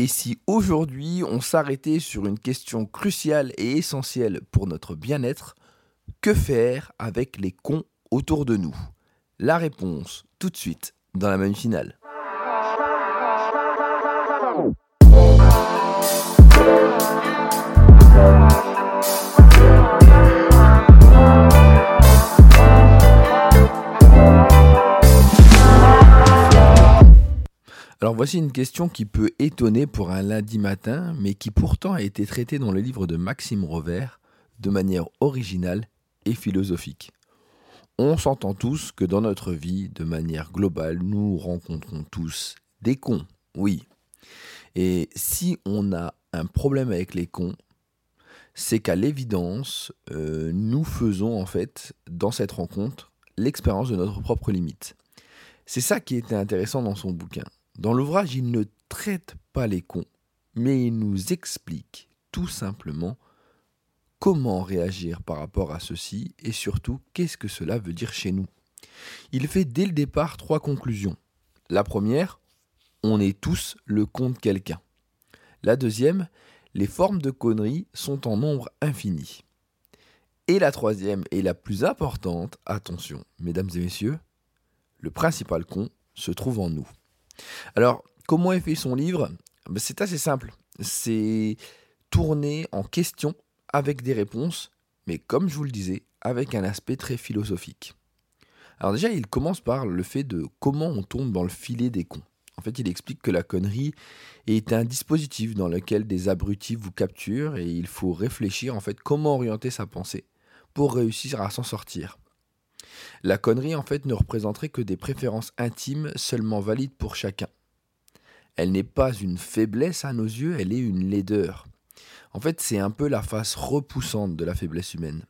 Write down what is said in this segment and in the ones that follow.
Et si aujourd'hui on s'arrêtait sur une question cruciale et essentielle pour notre bien-être, que faire avec les cons autour de nous? La réponse tout de suite dans la même finale. Alors voici une question qui peut étonner pour un lundi matin, mais qui pourtant a été traitée dans le livre de Maxime Rovert de manière originale et philosophique. On s'entend tous que dans notre vie, de manière globale, nous rencontrons tous des cons, oui. Et si on a un problème avec les cons, c'est qu'à l'évidence, euh, nous faisons en fait, dans cette rencontre, l'expérience de notre propre limite. C'est ça qui était intéressant dans son bouquin. Dans l'ouvrage, il ne traite pas les cons, mais il nous explique tout simplement comment réagir par rapport à ceci et surtout qu'est-ce que cela veut dire chez nous. Il fait dès le départ trois conclusions. La première, on est tous le con de quelqu'un. La deuxième, les formes de conneries sont en nombre infini. Et la troisième et la plus importante, attention, mesdames et messieurs, le principal con se trouve en nous. Alors, comment est fait son livre ben, C'est assez simple. C'est tourné en questions avec des réponses, mais comme je vous le disais, avec un aspect très philosophique. Alors déjà, il commence par le fait de comment on tombe dans le filet des cons. En fait, il explique que la connerie est un dispositif dans lequel des abrutis vous capturent et il faut réfléchir en fait comment orienter sa pensée pour réussir à s'en sortir. La connerie, en fait, ne représenterait que des préférences intimes seulement valides pour chacun. Elle n'est pas une faiblesse à nos yeux, elle est une laideur. En fait, c'est un peu la face repoussante de la faiblesse humaine.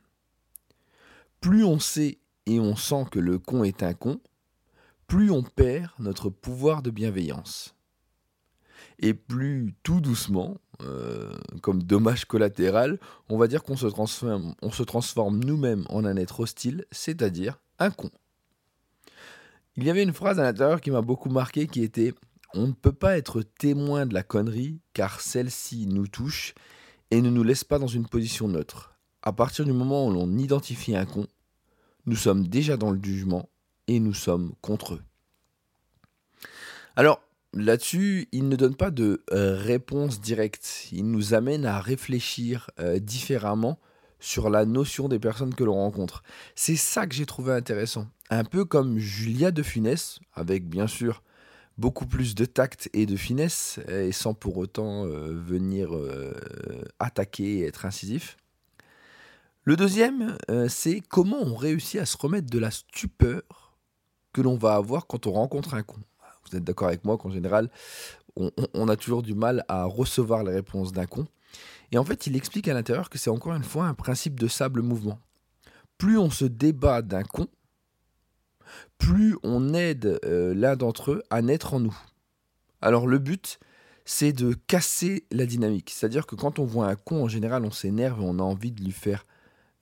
Plus on sait et on sent que le con est un con, plus on perd notre pouvoir de bienveillance. Et plus tout doucement, euh, comme dommage collatéral, on va dire qu'on se transforme, transforme nous-mêmes en un être hostile, c'est-à-dire un con. Il y avait une phrase à l'intérieur qui m'a beaucoup marqué qui était On ne peut pas être témoin de la connerie car celle-ci nous touche et ne nous laisse pas dans une position neutre. À partir du moment où l'on identifie un con, nous sommes déjà dans le jugement et nous sommes contre eux. Alors, là-dessus, il ne donne pas de euh, réponse directe. Il nous amène à réfléchir euh, différemment sur la notion des personnes que l'on rencontre. C'est ça que j'ai trouvé intéressant. Un peu comme Julia de Funès, avec bien sûr beaucoup plus de tact et de finesse, et sans pour autant euh, venir attaquer et être incisif. Le deuxième, c'est comment on réussit à se remettre de la stupeur que l'on va avoir quand on rencontre un con vous êtes d'accord avec moi qu'en général, on, a toujours du mal à recevoir les réponses d'un con. Et en fait, il explique à l'intérieur que c'est encore une fois un principe de sable mouvement. Plus on se débat d'un con, plus on aide euh, l'un d'entre eux à naître en nous. Alors le but, c'est de casser la dynamique. C'est-à-dire que quand on voit un con, en général, on s'énerve et on a envie de lui faire,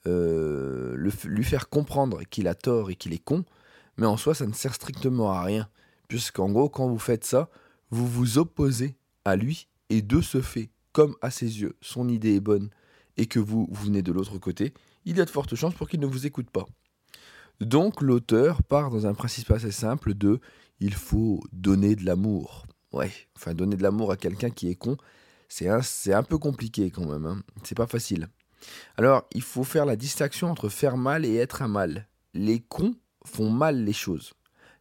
euh, lui faire comprendre qu'il a tort et qu'il est con. Mais en soi, ça ne sert strictement à rien. Puisqu'en gros, quand vous faites ça, vous vous opposez à lui et de ce fait, comme à ses yeux, son idée est bonne et que vous, venez de l'autre côté, il y a de fortes chances pour qu'il ne vous écoute pas. Donc l'auteur part dans un principe assez simple de il faut donner de l'amour. Ouais, enfin donner de l'amour à quelqu'un qui est con, c'est un, un, peu compliqué quand même, hein. c'est pas facile. Alors il faut faire la distinction entre faire mal et être un mal. Les cons font mal les choses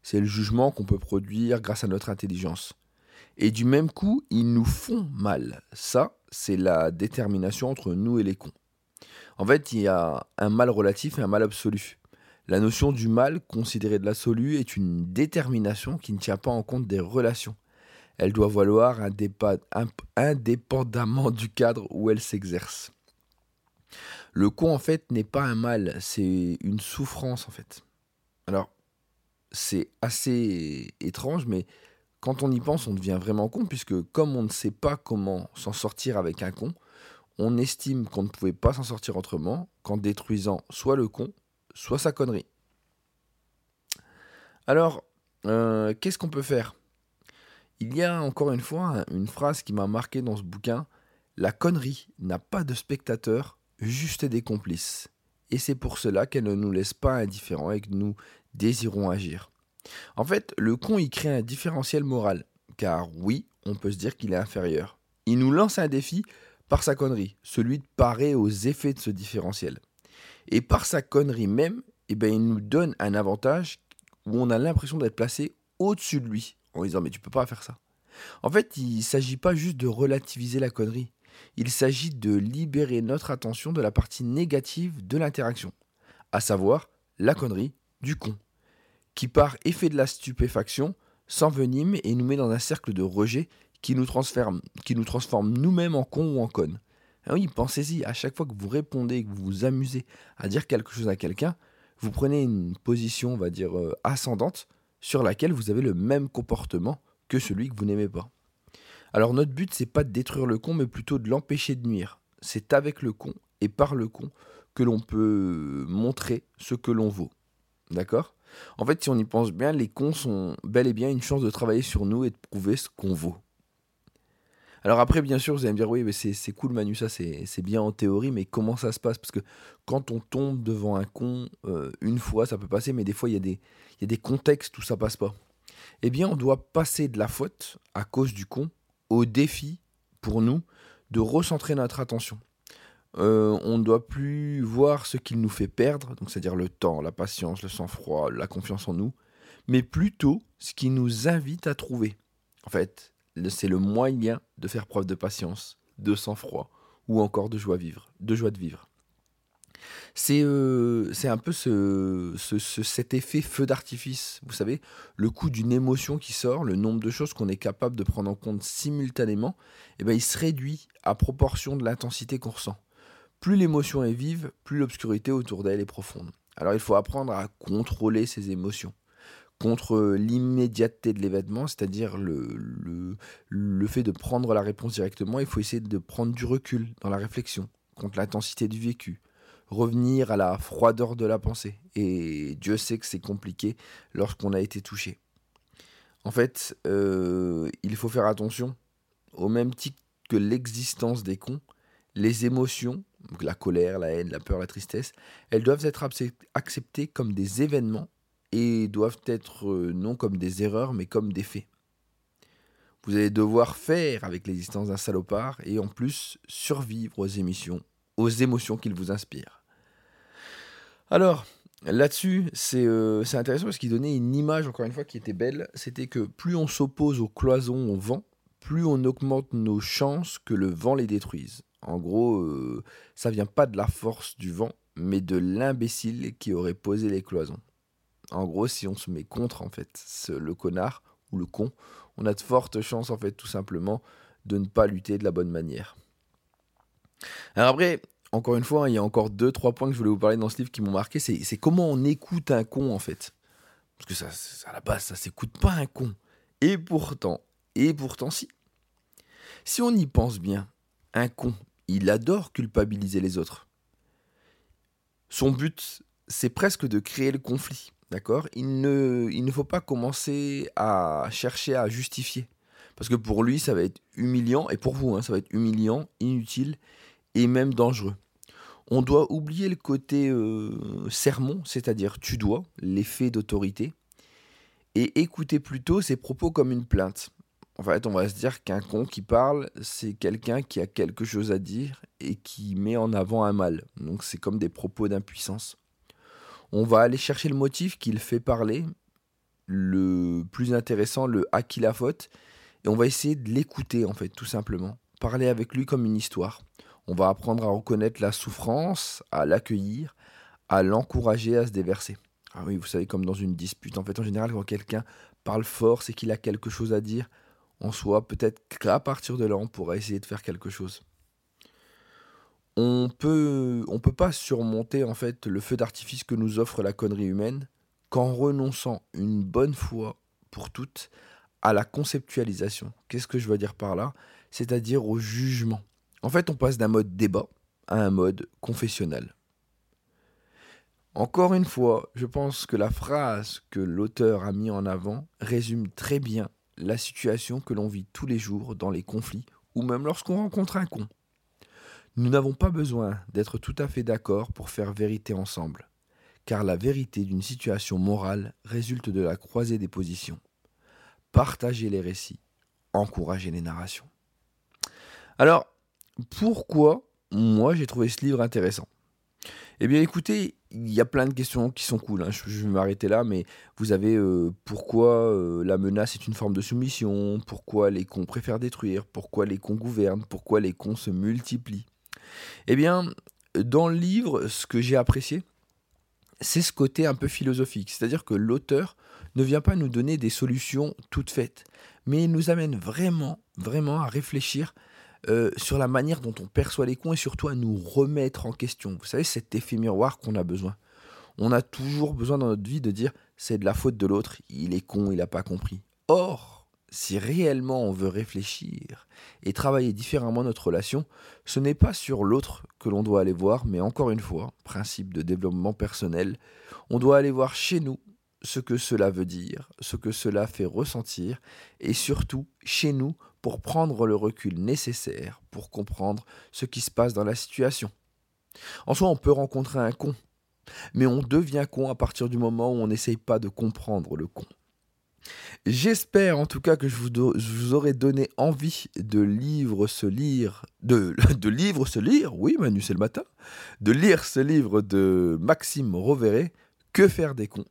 c'est le jugement qu'on peut produire grâce à notre intelligence. Et du même coup, ils nous font mal. Ça, c'est la détermination entre nous et les cons. En fait, il y a un mal relatif et un mal absolu. La notion du mal, considérée de l'absolu, est une détermination qui ne tient pas en compte des relations. Elle doit valoir indépendamment du cadre où elle s'exerce. Le con, en fait, n'est pas un mal, c'est une souffrance, en fait. Alors, c'est assez étrange, mais quand on y pense, on devient vraiment con, puisque comme on ne sait pas comment s'en sortir avec un con, on estime qu'on ne pouvait pas s'en sortir autrement qu'en détruisant soit le con, soit sa connerie. Alors, euh, qu'est-ce qu'on peut faire? Il y a encore une fois une phrase qui m'a marqué dans ce bouquin. La connerie n'a pas de spectateurs, juste des complices. Et c'est pour cela qu'elle ne nous laisse pas indifférents et que nous désirons agir. En fait, le con y crée un différentiel moral, car oui, on peut se dire qu'il est inférieur. Il nous lance un défi par sa connerie, celui de parer aux effets de ce différentiel. Et par sa connerie même, eh ben, il nous donne un avantage où on a l'impression d'être placé au-dessus de lui, en disant mais tu peux pas faire ça. En fait, il ne s'agit pas juste de relativiser la connerie, il s'agit de libérer notre attention de la partie négative de l'interaction, à savoir la connerie du con, qui par effet de la stupéfaction s'envenime et nous met dans un cercle de rejet qui nous transforme, nous-mêmes en con ou en conne. Ah oui, pensez-y, à chaque fois que vous répondez, que vous vous amusez à dire quelque chose à quelqu'un, vous prenez une position, on va dire, euh, ascendante, sur laquelle vous avez le même comportement que celui que vous n'aimez pas. Alors notre but, c'est pas de détruire le con, mais plutôt de l'empêcher de nuire. C'est avec le con et par le con que l'on peut montrer ce que l'on vaut. D'accord? En fait, si on y pense bien, les cons sont bel et bien une chance de travailler sur nous et de prouver ce qu'on vaut. Alors après, bien sûr, vous allez me dire, oui, mais c'est cool Manu, ça c'est bien en théorie, mais comment ça se passe? Parce que quand on tombe devant un con, euh, une fois, ça peut passer, mais des fois, il y, a des, y a des contextes où ça passe pas. Eh bien, on doit passer de la faute, à cause du con, au défi, pour nous, de recentrer notre attention. Euh, on ne doit plus voir ce qu'il nous fait perdre, donc c'est-à-dire le temps, la patience, le sang-froid, la confiance en nous, mais plutôt ce qui nous invite à trouver. En fait, c'est le moyen de faire preuve de patience, de sang-froid ou encore de joie, vivre, de, joie vivre. C'est euh, un peu ce, cet effet feu d'artifice, vous savez, le coup d'une émotion qui sort, le nombre de choses qu'on est capable de prendre en compte simultanément, eh ben, il se réduit à proportion de l'intensité qu'on ressent. Plus l'émotion est vive, plus l'obscurité autour d'elle est profonde. Alors il faut apprendre à contrôler ses émotions contre l'immédiateté de l'événement, c'est-à-dire le, le, fait de prendre la réponse directement, il faut essayer de prendre du recul dans la réflexion, contre l'intensité du vécu, revenir à la froideur de la pensée. Et Dieu sait que c'est compliqué lorsqu'on a été touché. En fait, euh, il faut faire attention, au même titre que l'existence des cons, les émotions, la colère, la haine, la peur, la tristesse, elles doivent être acceptées comme des événements et doivent être euh, non comme des erreurs, mais comme des faits. Vous allez devoir faire avec l'existence d'un salopard et en plus survivre aux émissions, aux émotions qu'il vous inspire. Alors, là-dessus, euh, c'est intéressant parce qu'il donnait une image, encore une fois, qui était belle. C'était que plus on s'oppose aux cloisons, au vent, plus on augmente nos chances que le vent les détruise. En gros, euh, ça vient pas de la force du vent, mais de l'imbécile qui aurait posé les cloisons. En gros, si on se met contre en fait le connard ou le con, on a de fortes chances en fait tout simplement de ne pas lutter de la bonne manière. Alors après, encore une fois, il y a encore deux trois points que je voulais vous parler dans ce livre qui m'ont marqué. C'est comment on écoute un con en fait, parce que ça, à la base, ça s'écoute pas un con. Et pourtant, et pourtant si. Si on y pense bien, un con, il adore culpabiliser les autres. Son but, c'est presque de créer le conflit. D'accord? Il ne, faut pas commencer à chercher à justifier. Parce que pour lui, ça va être humiliant, et pour vous, hein, ça va être humiliant, inutile et même dangereux. On doit oublier le côté euh, sermon, c'est-à-dire tu dois, l'effet d'autorité, et écouter plutôt ses propos comme une plainte. En fait, on va se dire qu'un con qui parle, c'est quelqu'un qui a quelque chose à dire et qui met en avant un mal. Donc c'est comme des propos d'impuissance. On va aller chercher le motif qui le fait parler, le plus intéressant, le à qui la faute, et on va essayer de l'écouter en fait, tout simplement. Parler avec lui comme une histoire. On va apprendre à reconnaître la souffrance, à l'accueillir, à l'encourager à se déverser. Ah oui, vous savez, comme dans une dispute, en fait, en général, quand quelqu'un parle fort, c'est qu'il a quelque chose à dire. En soi, peut-être qu'à partir de là, on pourra essayer de faire quelque chose on peut, on peut pas surmonter en fait le feu d'artifice que nous offre la connerie humaine qu'en renonçant une bonne fois pour toutes à la conceptualisation. Qu'est-ce que je veux dire par là? C'est-à-dire au jugement. En fait, on passe d'un mode débat à un mode confessionnel. Encore une fois, je pense que la phrase que l'auteur a mis en avant résume très bien la situation que l'on vit tous les jours dans les conflits ou même lorsqu'on rencontre un con. Nous n'avons pas besoin d'être tout à fait d'accord pour faire vérité ensemble, car la vérité d'une situation morale résulte de la croisée des positions. Partagez les récits, encouragez les narrations. Alors, pourquoi moi j'ai trouvé ce livre intéressant? Eh bien écoutez, il y a plein de questions qui sont cool, hein. je, vais m'arrêter là, mais vous avez euh, pourquoi euh, la menace est une forme de soumission, pourquoi les cons préfèrent détruire, pourquoi les cons gouvernent, pourquoi les cons se multiplient? Eh bien, dans le livre, ce que j'ai apprécié, c'est ce côté un peu philosophique. C'est-à-dire que l'auteur ne vient pas nous donner des solutions toutes faites, mais il nous amène vraiment, vraiment à réfléchir euh, sur la manière dont on perçoit les cons et surtout à nous remettre en question. Vous savez, cet effet miroir qu'on a besoin. On a toujours besoin dans notre vie de dire c'est de la faute de l'autre, il est con, il n'a pas compris. Or, si réellement on veut réfléchir et travailler différemment notre relation, ce n'est pas sur l'autre que l'on doit aller voir, mais encore une fois, principe de développement personnel, on doit aller voir chez nous ce que cela veut dire, ce que cela fait ressentir, et surtout chez nous pour prendre le recul nécessaire pour comprendre ce qui se passe dans la situation. En soi, on peut rencontrer un con, mais on devient con à partir du moment où on n'essaye pas de comprendre le con. J'espère en tout cas que je vous, aurai donné envie de lire ce lire, de, lire ce lire, oui Manu c'est le matin, de lire ce livre de Maxime Roveret, Que faire des cons?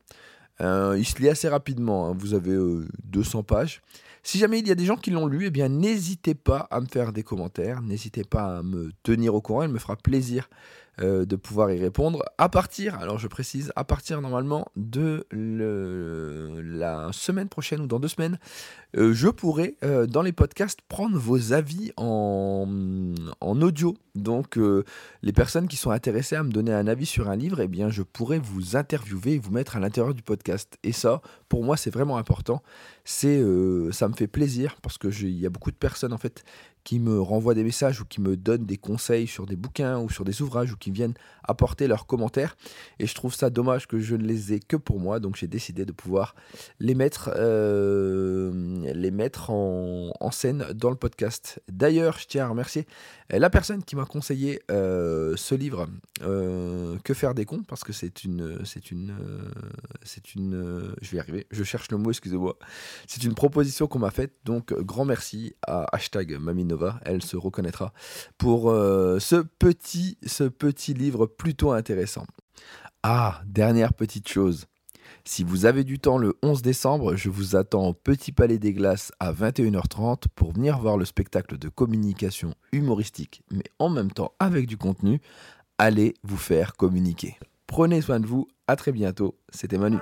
Euh, il se lit assez rapidement, hein. vous avez 200 euh, pages. Si jamais il y a des gens qui l'ont lu, eh bien n'hésitez pas à me faire des commentaires, n'hésitez pas à me tenir au courant, il me fera plaisir euh, de pouvoir y répondre à partir, alors je précise, à partir normalement de la semaine prochaine ou dans deux semaines, euh, je pourrai euh, dans les podcasts prendre vos avis en, en audio. Donc les personnes qui sont intéressées à me donner un avis sur un livre, eh bien je pourrai vous interviewer et vous mettre à l'intérieur du podcast. Et ça, pour moi, c'est vraiment important. C'est, ça me fait plaisir parce que il y a beaucoup de personnes en fait qui me renvoient des messages ou qui me donnent des conseils sur des bouquins ou sur des ouvrages ou qui viennent apporter leurs commentaires. Et je trouve ça dommage que je ne les ai que pour moi, donc j'ai décidé de pouvoir les mettre, euh, les mettre en, scène dans le podcast. D'ailleurs, je tiens à remercier la personne qui m'a conseillé euh, ce livre, euh, Que faire des cons, parce que c'est une, c'est une, c'est une, je vais y arriver, je cherche le mot, excusez-moi. C'est une proposition qu'on m'a faite, donc grand merci à hashtag Mamino elle se reconnaîtra pour euh, ce, petit, ce petit livre plutôt intéressant. Ah, dernière petite chose. Si vous avez du temps le 11 décembre, je vous attends au Petit Palais des Glaces à 21h30 pour venir voir le spectacle de communication humoristique, mais en même temps avec du contenu. Allez vous faire communiquer. Prenez soin de vous, à très bientôt, c'était Manu.